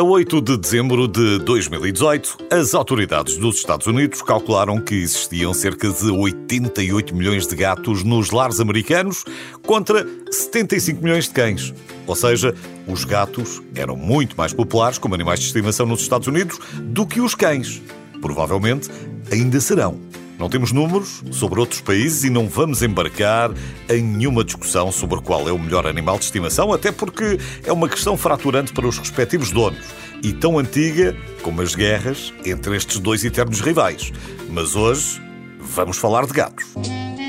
A 8 de dezembro de 2018, as autoridades dos Estados Unidos calcularam que existiam cerca de 88 milhões de gatos nos lares americanos contra 75 milhões de cães. Ou seja, os gatos eram muito mais populares como animais de estimação nos Estados Unidos do que os cães. Provavelmente ainda serão. Não temos números sobre outros países e não vamos embarcar em nenhuma discussão sobre qual é o melhor animal de estimação, até porque é uma questão fraturante para os respectivos donos e tão antiga como as guerras entre estes dois eternos rivais. Mas hoje vamos falar de gatos.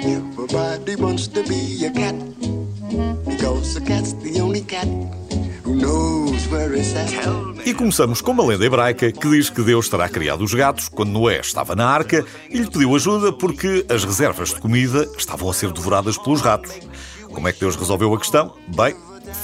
Everybody wants to be a cat because a cat's the only cat E começamos com uma lenda hebraica que diz que Deus terá criado os gatos quando Noé estava na arca e lhe pediu ajuda porque as reservas de comida estavam a ser devoradas pelos ratos. Como é que Deus resolveu a questão? Bem,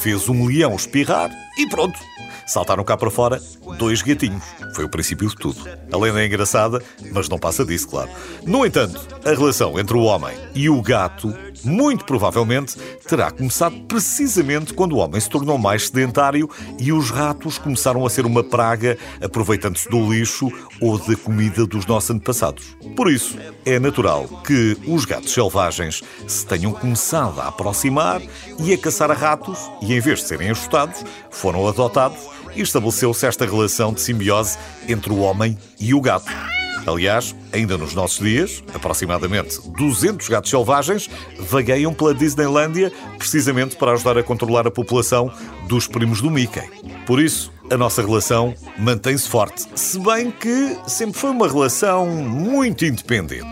fez um leão espirrar e pronto. Saltaram cá para fora dois gatinhos. Foi o princípio de tudo. A lenda é engraçada, mas não passa disso, claro. No entanto, a relação entre o homem e o gato, muito provavelmente, terá começado precisamente quando o homem se tornou mais sedentário e os ratos começaram a ser uma praga, aproveitando-se do lixo ou da comida dos nossos antepassados. Por isso, é natural que os gatos selvagens se tenham começado a aproximar e a caçar ratos e, em vez de serem assustados, foram adotados e estabeleceu-se esta relação de simbiose entre o homem e o gato. Aliás, ainda nos nossos dias, aproximadamente 200 gatos selvagens vagueiam pela Disneylândia precisamente para ajudar a controlar a população dos primos do Mickey. Por isso, a nossa relação mantém-se forte, se bem que sempre foi uma relação muito independente.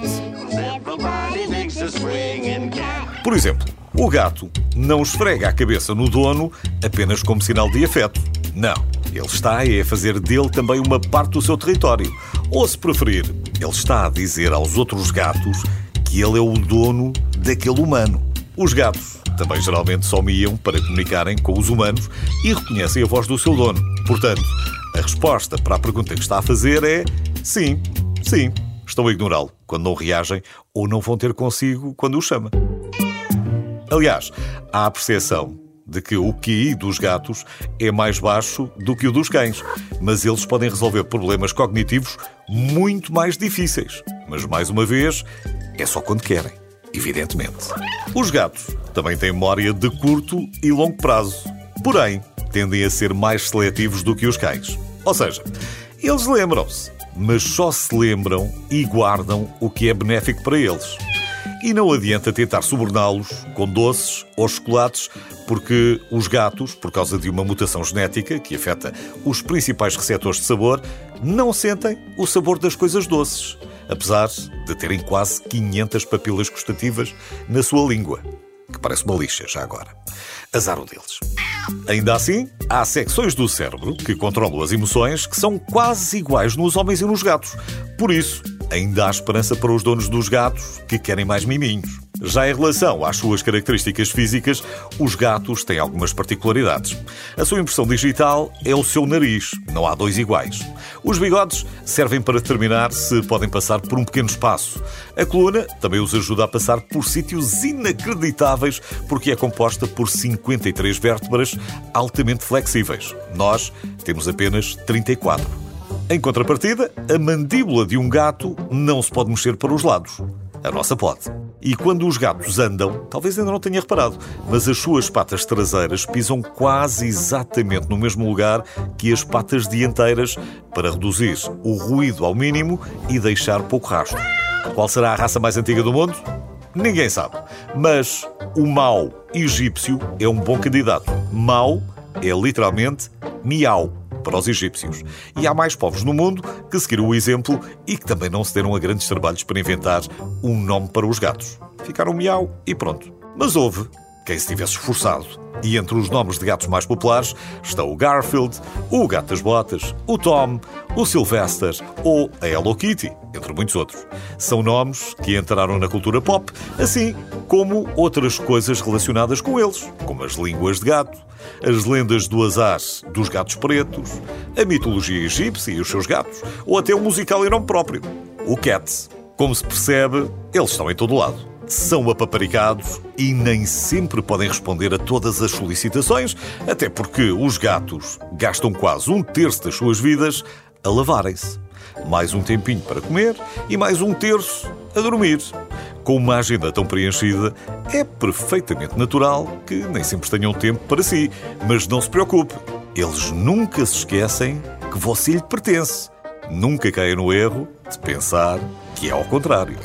Por exemplo, o gato não esfrega a cabeça no dono apenas como sinal de afeto. Não, ele está a fazer dele também uma parte do seu território. Ou, se preferir, ele está a dizer aos outros gatos que ele é o dono daquele humano. Os gatos também geralmente só miam para comunicarem com os humanos e reconhecem a voz do seu dono. Portanto, a resposta para a pergunta que está a fazer é sim, sim, estão a ignorá-lo quando não reagem ou não vão ter consigo quando o chama. Aliás, há a percepção de que o QI dos gatos é mais baixo do que o dos cães, mas eles podem resolver problemas cognitivos muito mais difíceis. Mas, mais uma vez, é só quando querem, evidentemente. Os gatos também têm memória de curto e longo prazo, porém, tendem a ser mais seletivos do que os cães. Ou seja, eles lembram-se, mas só se lembram e guardam o que é benéfico para eles. E não adianta tentar suborná-los com doces ou chocolates, porque os gatos, por causa de uma mutação genética que afeta os principais receptores de sabor, não sentem o sabor das coisas doces, apesar de terem quase 500 papilas gustativas na sua língua, que parece uma lixa já agora. Azar o deles. Ainda assim, há secções do cérebro que controlam as emoções que são quase iguais nos homens e nos gatos. Por isso, ainda há esperança para os donos dos gatos que querem mais miminhos. Já em relação às suas características físicas, os gatos têm algumas particularidades. A sua impressão digital é o seu nariz, não há dois iguais. Os bigodes servem para determinar se podem passar por um pequeno espaço. A coluna também os ajuda a passar por sítios inacreditáveis, porque é composta por 53 vértebras altamente flexíveis. Nós temos apenas 34. Em contrapartida, a mandíbula de um gato não se pode mexer para os lados. A nossa pode. E quando os gatos andam, talvez ainda não tenha reparado, mas as suas patas traseiras pisam quase exatamente no mesmo lugar que as patas dianteiras para reduzir o ruído ao mínimo e deixar pouco rastro. Qual será a raça mais antiga do mundo? Ninguém sabe. Mas o mau egípcio é um bom candidato. Mau é literalmente miau para os egípcios. E há mais povos no mundo que seguiram o exemplo e que também não se deram a grandes trabalhos para inventar um nome para os gatos. Ficaram miau e pronto. Mas houve quem se tivesse esforçado. E entre os nomes de gatos mais populares estão o Garfield, o Gato das Botas, o Tom, o Sylvester ou a Hello Kitty, entre muitos outros. São nomes que entraram na cultura pop, assim como outras coisas relacionadas com eles, como as línguas de gato, as lendas do azar dos gatos pretos, a mitologia egípcia e os seus gatos, ou até o musical em nome próprio, o Cats. Como se percebe, eles estão em todo lado são apaparicados e nem sempre podem responder a todas as solicitações, até porque os gatos gastam quase um terço das suas vidas a lavarem-se. Mais um tempinho para comer e mais um terço a dormir. Com uma agenda tão preenchida, é perfeitamente natural que nem sempre tenham tempo para si. Mas não se preocupe, eles nunca se esquecem que você lhe pertence. Nunca caia no erro de pensar que é ao contrário.